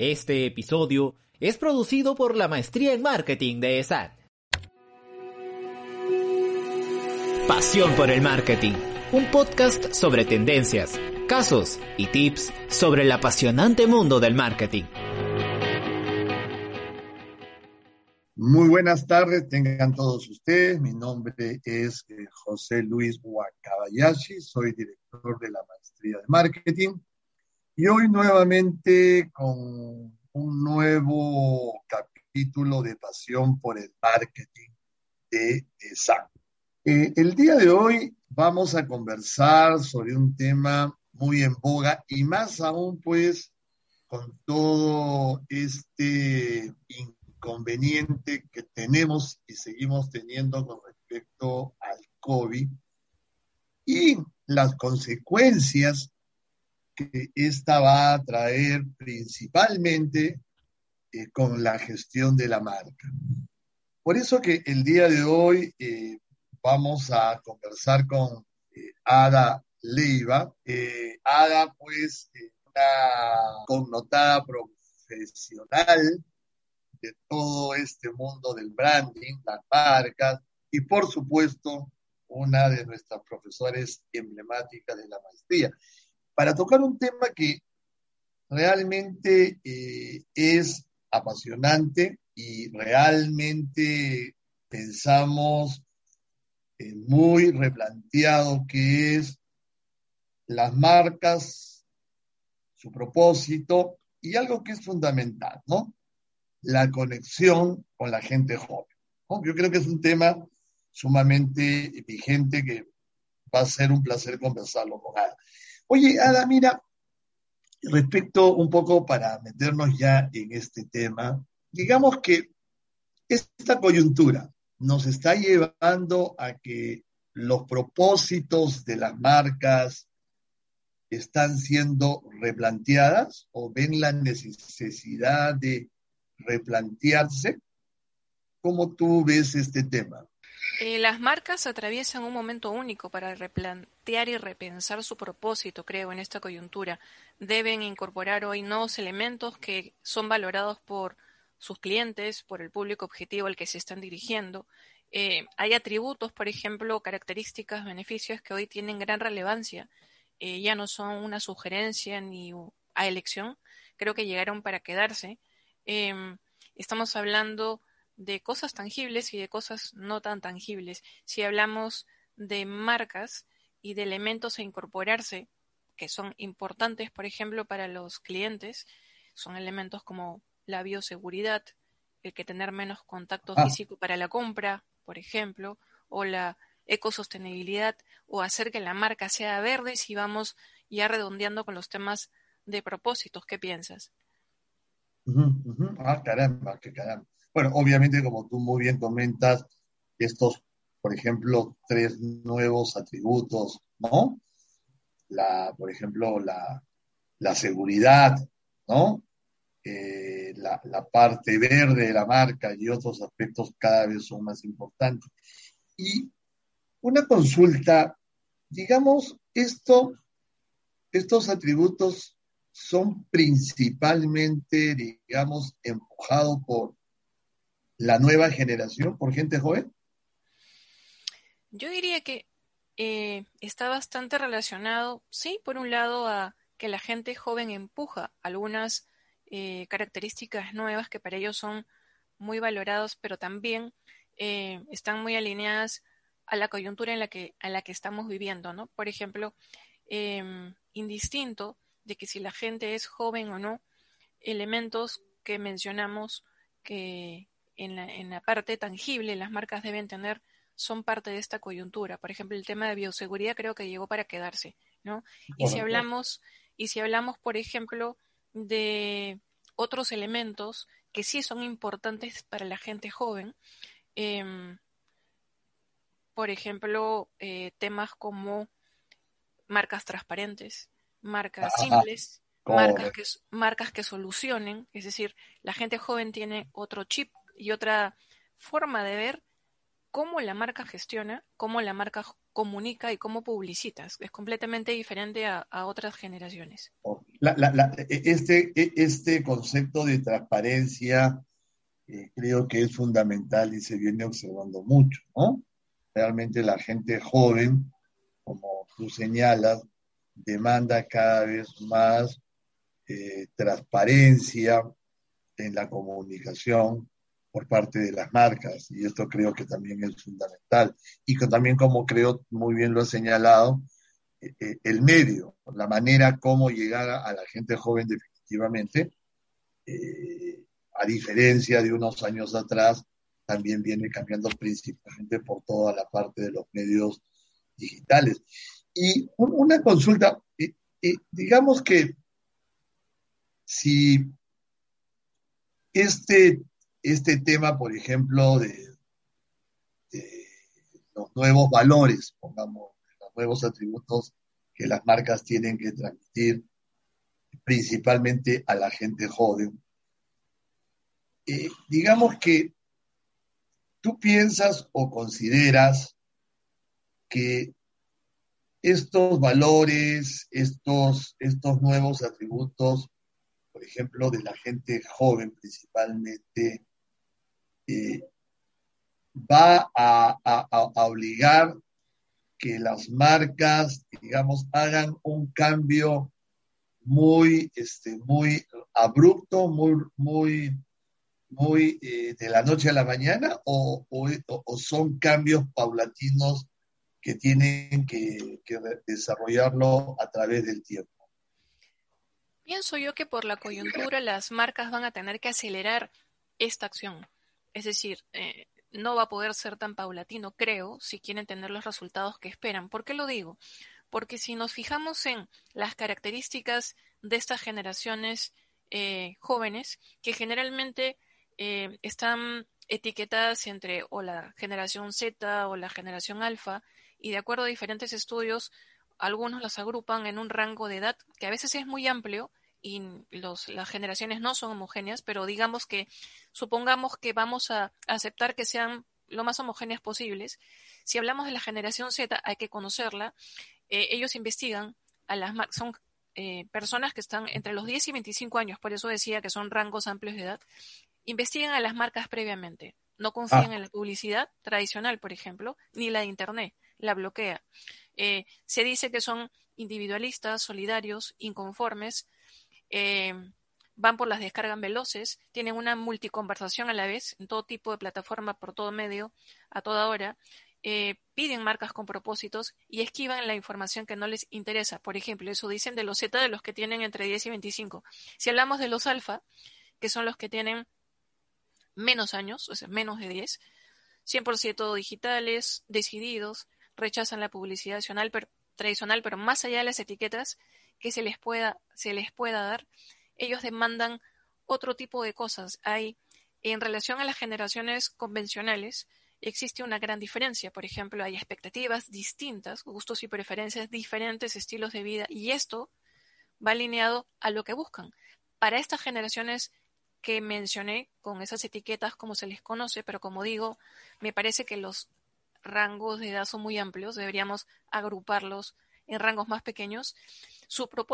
Este episodio es producido por la Maestría en Marketing de ESAT. Pasión por el Marketing, un podcast sobre tendencias, casos y tips sobre el apasionante mundo del marketing. Muy buenas tardes, tengan todos ustedes. Mi nombre es eh, José Luis Wakabayashi, soy director de la Maestría de Marketing y hoy nuevamente con un nuevo capítulo de Pasión por el Marketing de ESAC. Eh, el día de hoy vamos a conversar sobre un tema muy en boga y más aún pues con todo este inconveniente que tenemos y seguimos teniendo con respecto al COVID y las consecuencias que esta va a traer principalmente eh, con la gestión de la marca. Por eso que el día de hoy eh, vamos a conversar con eh, Ada Leiva. Ada, pues, una connotada profesional de todo este mundo del branding, las marcas y por supuesto una de nuestras profesores emblemáticas de la maestría, para tocar un tema que realmente eh, es apasionante y realmente pensamos eh, muy replanteado que es las marcas, su propósito y algo que es fundamental, ¿no? la conexión con la gente joven. Yo creo que es un tema sumamente vigente que va a ser un placer conversarlo con Ada. Oye, Ada, mira, respecto un poco para meternos ya en este tema, digamos que esta coyuntura nos está llevando a que los propósitos de las marcas están siendo replanteadas o ven la necesidad de replantearse. ¿Cómo tú ves este tema? Eh, las marcas atraviesan un momento único para replantear y repensar su propósito, creo, en esta coyuntura. Deben incorporar hoy nuevos elementos que son valorados por sus clientes, por el público objetivo al que se están dirigiendo. Eh, hay atributos, por ejemplo, características, beneficios que hoy tienen gran relevancia. Eh, ya no son una sugerencia ni a elección, creo que llegaron para quedarse. Em, estamos hablando de cosas tangibles y de cosas no tan tangibles. Si hablamos de marcas y de elementos a incorporarse que son importantes, por ejemplo, para los clientes, son elementos como la bioseguridad, el que tener menos contacto ah. físico para la compra, por ejemplo, o la ecosostenibilidad, o hacer que la marca sea verde si vamos ya redondeando con los temas de propósitos. ¿Qué piensas? Ah, caramba, qué caramba. Bueno, obviamente, como tú muy bien comentas, estos, por ejemplo, tres nuevos atributos, ¿no? La, por ejemplo, la, seguridad, ¿no? Eh, la, la, parte verde de la marca y otros aspectos cada vez son más importantes. Y una consulta, digamos, esto, estos atributos son principalmente, digamos, empujados por la nueva generación, por gente joven? Yo diría que eh, está bastante relacionado, sí, por un lado, a que la gente joven empuja algunas eh, características nuevas que para ellos son muy valorados, pero también eh, están muy alineadas a la coyuntura en la que, en la que estamos viviendo, ¿no? Por ejemplo, em, indistinto de que si la gente es joven o no, elementos que mencionamos que en la, en la parte tangible las marcas deben tener son parte de esta coyuntura. Por ejemplo, el tema de bioseguridad creo que llegó para quedarse, ¿no? Y si hablamos, y si hablamos, por ejemplo, de otros elementos que sí son importantes para la gente joven, em, por ejemplo, eh, temas como marcas transparentes, marcas simples, marcas que, marcas que solucionen, es decir, la gente joven tiene otro chip y otra forma de ver cómo la marca gestiona, cómo la marca comunica y cómo publicitas. Es completamente diferente a, otras generaciones. E, este, e, este concepto de transparencia eh, creo que es fundamental y se viene observando mucho, ¿no? Realmente la gente joven, como tú señalas, demanda cada vez más eh, transparencia en la comunicación, por parte de las marcas y esto creo que también es fundamental. Y también como creo muy bien lo ha señalado, eh, eh, el medio, la manera como llegar a la gente joven definitivamente, a diferencia de unos años atrás, también viene cambiando principalmente por toda la parte de los medios digitales. Y una consulta, digamos que si este este tema, por ejemplo, de, los nuevos valores, pongamos, los nuevos atributos que las marcas tienen que transmitir principalmente a la gente joven. Eh, digamos que tú piensas o consideras que estos valores, estos, estos nuevos atributos, por ejemplo, de la gente joven principalmente, va a, obligar que las marcas, digamos, hagan un cambio muy, este, muy abrupto, muy, muy, muy eh, de la noche a la mañana, o, son cambios paulatinos que tienen que, desarrollarlo a través del tiempo. Pienso yo que por la coyuntura las marcas van a tener que acelerar esta acción. Es decir, eh, no va a poder ser tan paulatino, creo, si quieren tener los resultados que esperan. ¿Por qué lo digo? Porque si nos fijamos en las características de estas generaciones eh, jóvenes, que generalmente eh, están etiquetadas entre o la generación Z o la generación alfa, y de acuerdo a diferentes estudios, algunos las agrupan en un rango de edad que a veces es muy amplio, y los, las generaciones no son homogéneas, pero digamos que supongamos que vamos a aceptar que sean lo más homogéneas posibles. Si hablamos de la generación Z, hay que conocerla. Eh, ellos investigan a las son eh, personas que están entre los 10 y 25 años, por eso decía que son rangos amplios de edad. Investigan a las marcas previamente. No confían ah. en la publicidad tradicional, por ejemplo, ni la de Internet. La bloquea. Eh, se dice que son individualistas, solidarios, inconformes, eh, van por las descargas veloces, tienen una multiconversación a la vez en todo tipo de plataforma, por todo medio, a toda hora, eh, piden marcas con propósitos y esquivan la información que no les interesa. Por ejemplo, eso dicen de los Z de los que tienen entre 10 y 25. Si hablamos de los alfa, que son los que tienen menos años, o sea, menos de 10, 100% digitales, decididos, rechazan la publicidad pero, tradicional, pero más allá de las etiquetas, que se les pueda, se les pueda dar, ellos demandan otro tipo de cosas. Hay, en relación a las generaciones convencionales, existe una gran diferencia. Por ejemplo, hay expectativas distintas, gustos y preferencias diferentes, estilos de vida, y esto va alineado a lo que buscan. Para estas generaciones que mencioné, con esas etiquetas como se les conoce, pero como digo, me parece que los rangos de edad son muy amplios, deberíamos agruparlos en rangos más pequeños,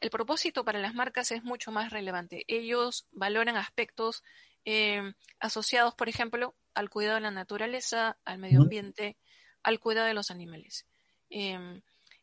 el propósito para las marcas es mucho más relevante. Ellos valoran aspectos eh, asociados, por ejemplo, al cuidado de la naturaleza, al medio ambiente, al cuidado de los animales. Em,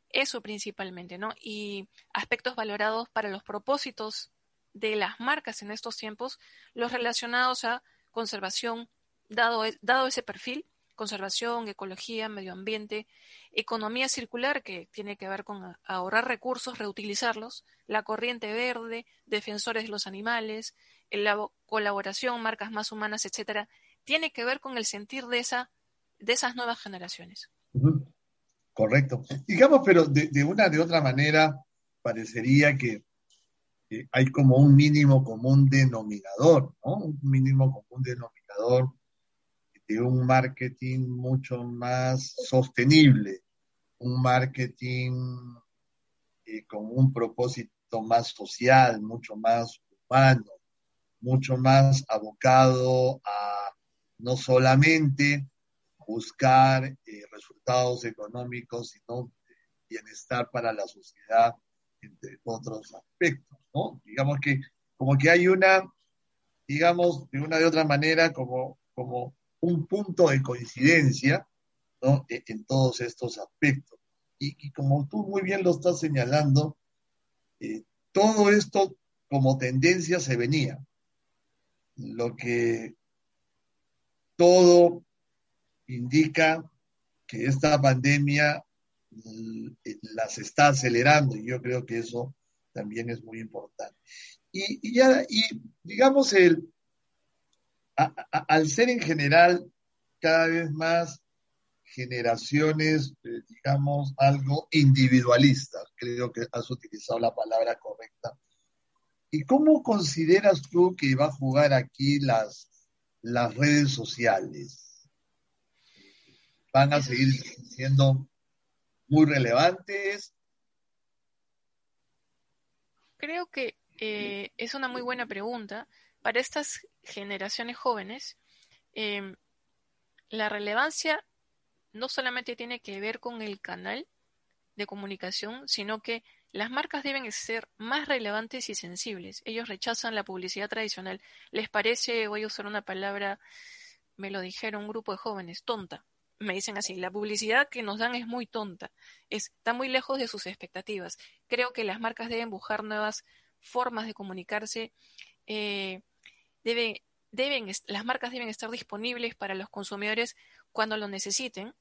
eso principalmente, ¿no? Y aspectos valorados para los propósitos de las marcas en estos tiempos, los relacionados a conservación, dado, e, dado ese perfil, conservación, ecología, medio ambiente, economía circular, que tiene que ver con ahorrar recursos, reutilizarlos, la corriente verde, defensores de los animales, la colaboración, marcas más humanas, etcétera, tiene que ver con el sentir de esa de esas nuevas generaciones. Correcto. Digamos, pero de, una de otra manera parecería que hay como un mínimo común denominador, ¿no? Un mínimo común denominador de un marketing mucho más sostenible, un marketing eh, con un propósito más social, mucho más humano, mucho más abocado a no solamente buscar eh, resultados económicos, sino bienestar para la sociedad, entre otros aspectos, ¿no? Digamos que como que hay una, digamos, de una de otra manera, como, como un punto de coincidencia. E, en, todos estos aspectos. Y, como tú muy bien lo estás señalando, eh, todo esto como tendencia se venía. Lo que todo indica que esta pandemia mm, las está acelerando y yo creo que eso también es muy importante. Y, ya, y digamos, el, al ser en general cada vez más generaciones, digamos, algo individualistas, creo que has utilizado la palabra correcta. ¿Y cómo consideras tú que va a jugar aquí las, las redes sociales? van a seguir siendo muy relevantes? Creo que eh, es una muy buena pregunta. Para estas generaciones jóvenes, em, la relevancia no solamente tiene que ver con el canal de comunicación, sino que las marcas deben ser más relevantes y sensibles. Ellos rechazan la publicidad tradicional. Les parece, voy a usar una palabra, me lo dijeron un grupo de jóvenes, tonta me dicen así, la publicidad que nos dan es muy tonta, está muy lejos de sus expectativas. Creo que las marcas deben buscar nuevas formas de comunicarse, eh, deben, deben, las marcas deben estar disponibles para los consumidores cuando lo necesiten,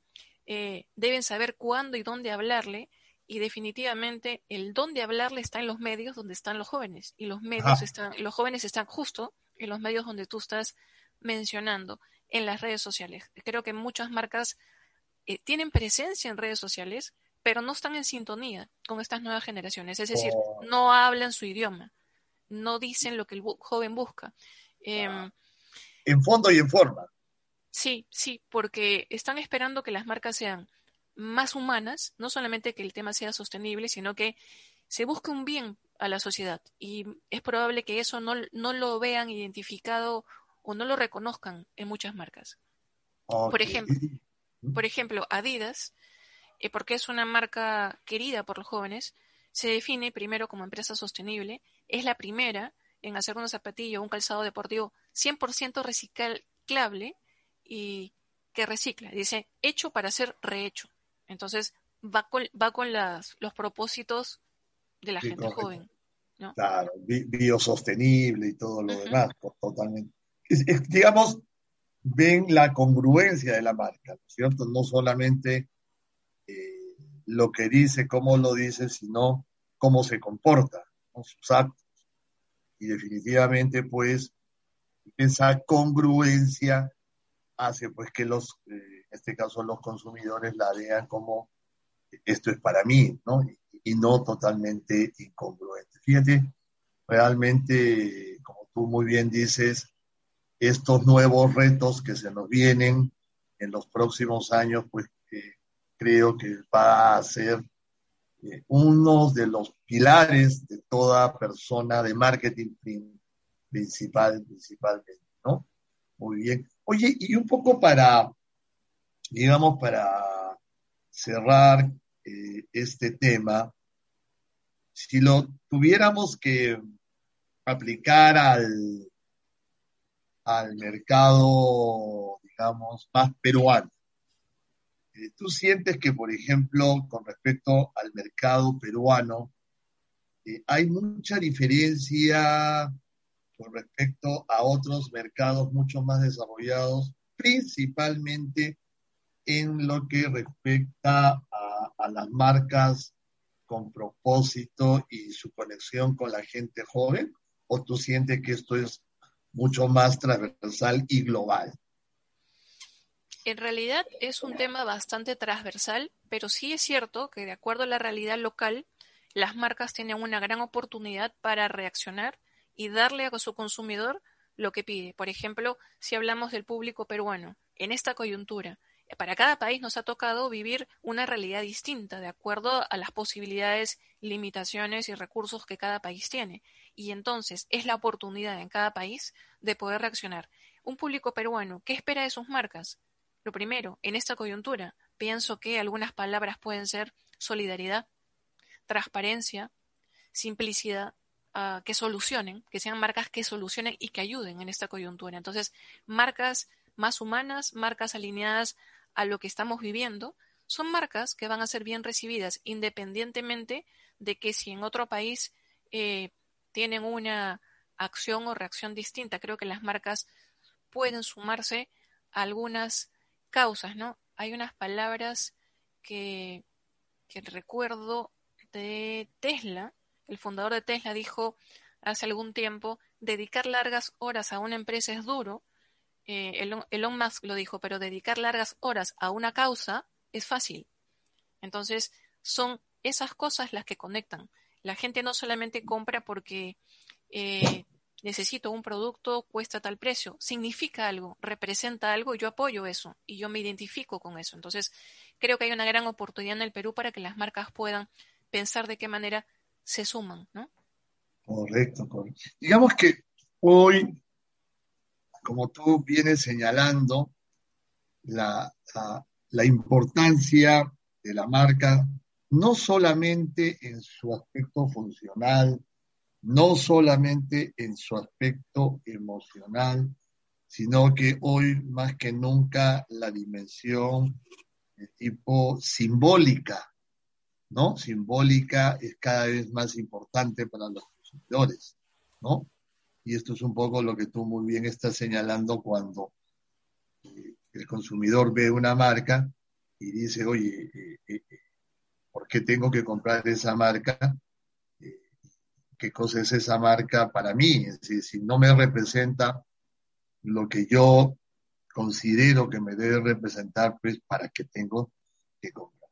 eh, deben saber cuándo y dónde hablarle, y definitivamente el dónde hablarle está en los medios donde están los jóvenes, y los medios están, los jóvenes están justo en los medios donde tú estás mencionando en las redes sociales. Creo que muchas marcas eh, tienen presencia en redes sociales, pero no están en sintonía con estas nuevas generaciones. Es decir, oh. no hablan su idioma, no dicen lo que el joven busca. Em, en fondo y en forma. Sí, sí, porque están esperando que las marcas sean más humanas, no solamente que el tema sea sostenible, sino que se busque un bien a la sociedad. Y es probable que eso no, no lo vean identificado o no lo reconozcan en muchas marcas. Por ejemplo, por ejemplo, Adidas, eh, porque es una marca querida por los jóvenes, se define primero como empresa sostenible, es la primera en hacer una zapatilla o un calzado deportivo 100% reciclable y que recicla. Dice, hecho para ser rehecho. Entonces, va con, va con las, los propósitos de la gente joven. Claro, biosostenible y todo lo demás, totalmente digamos, ven la congruencia de la marca, ¿no es cierto? No solamente eh, lo que dice, cómo lo dice, sino cómo se comporta, sus actos. Y definitivamente, pues, esa congruencia hace pues que los, eh, en este caso los consumidores la vean como esto es para mí, ¿no? y no totalmente incongruente. Fíjate, realmente, como tú muy bien dices, estos nuevos retos que se nos vienen en los próximos años, pues creo que va a ser uno de los pilares de toda persona de marketing principal, principalmente, ¿no? Muy bien. Oye, y un poco para, digamos, para cerrar eh, este tema, si lo tuviéramos que aplicar al, al mercado, digamos, más peruano. ¿Tú sientes que, por ejemplo, con respecto al mercado peruano, eh, hay mucha diferencia con respecto a otros mercados mucho más desarrollados, principalmente en lo que respecta a, a las marcas con propósito y su conexión con la gente joven? ¿O tú sientes que esto es mucho más transversal y global. En realidad es un tema bastante transversal, pero sí es cierto que de acuerdo a la realidad local, las marcas tienen una gran oportunidad para reaccionar y darle a su consumidor lo que pide. Por ejemplo, si hablamos del público peruano, en esta coyuntura, para cada país nos ha tocado vivir una realidad distinta, de acuerdo a las posibilidades, limitaciones y recursos que cada país tiene. Y entonces es la oportunidad en cada país de poder reaccionar. Un público peruano, ¿qué espera de sus marcas? Lo primero, en esta coyuntura, pienso que algunas palabras pueden ser solidaridad, transparencia, simplicidad, uh, que solucionen, que sean marcas que solucionen y que ayuden en esta coyuntura. Entonces, marcas más humanas, marcas alineadas a lo que estamos viviendo, son marcas que van a ser bien recibidas independientemente de que si en otro país eh, tienen una acción o reacción distinta. Creo que las marcas pueden sumarse a algunas causas, ¿no? Hay unas palabras que, recuerdo de Tesla. El fundador de Tesla dijo hace algún tiempo, dedicar largas horas a una empresa es duro. Eh, Elon, Elon Musk lo dijo, pero dedicar largas horas a una causa es fácil. Entonces, son esas cosas las que conectan. La gente no solamente compra porque eh, necesito un producto, cuesta tal precio, significa algo, representa algo, yo apoyo eso y yo me identifico con eso. Entonces, creo que hay una gran oportunidad en el Perú para que las marcas puedan pensar de qué manera se suman, ¿no? Correcto, correcto. Digamos que hoy, como tú vienes señalando, la, la, la importancia de la marca, no solamente en su aspecto funcional, no solamente en su aspecto emocional, sino que hoy más que nunca la dimensión de tipo simbólica, ¿no? Simbólica es cada vez más importante para los consumidores, ¿no? Y esto es un poco lo que tú muy bien estás señalando cuando eh, el consumidor ve una marca y dice, oye, eh, eh, ¿por qué tengo que comprar esa marca? Qué cosa es esa marca para mí. Es decir, si no me representa lo que yo considero que me debe representar, pues para qué tengo que comprar.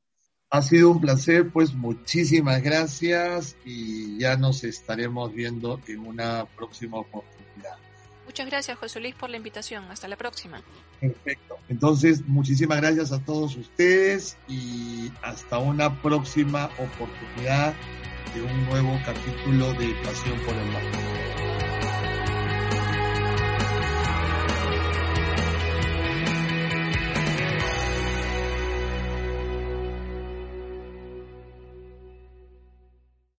Ha sido un placer, pues muchísimas gracias y ya nos estaremos viendo en una próxima oportunidad. Muchas gracias, José Luis, por la invitación. Hasta la próxima. Perfecto. Entonces, muchísimas gracias a todos ustedes y hasta una próxima oportunidad de un nuevo capítulo de Pasión por el Mar.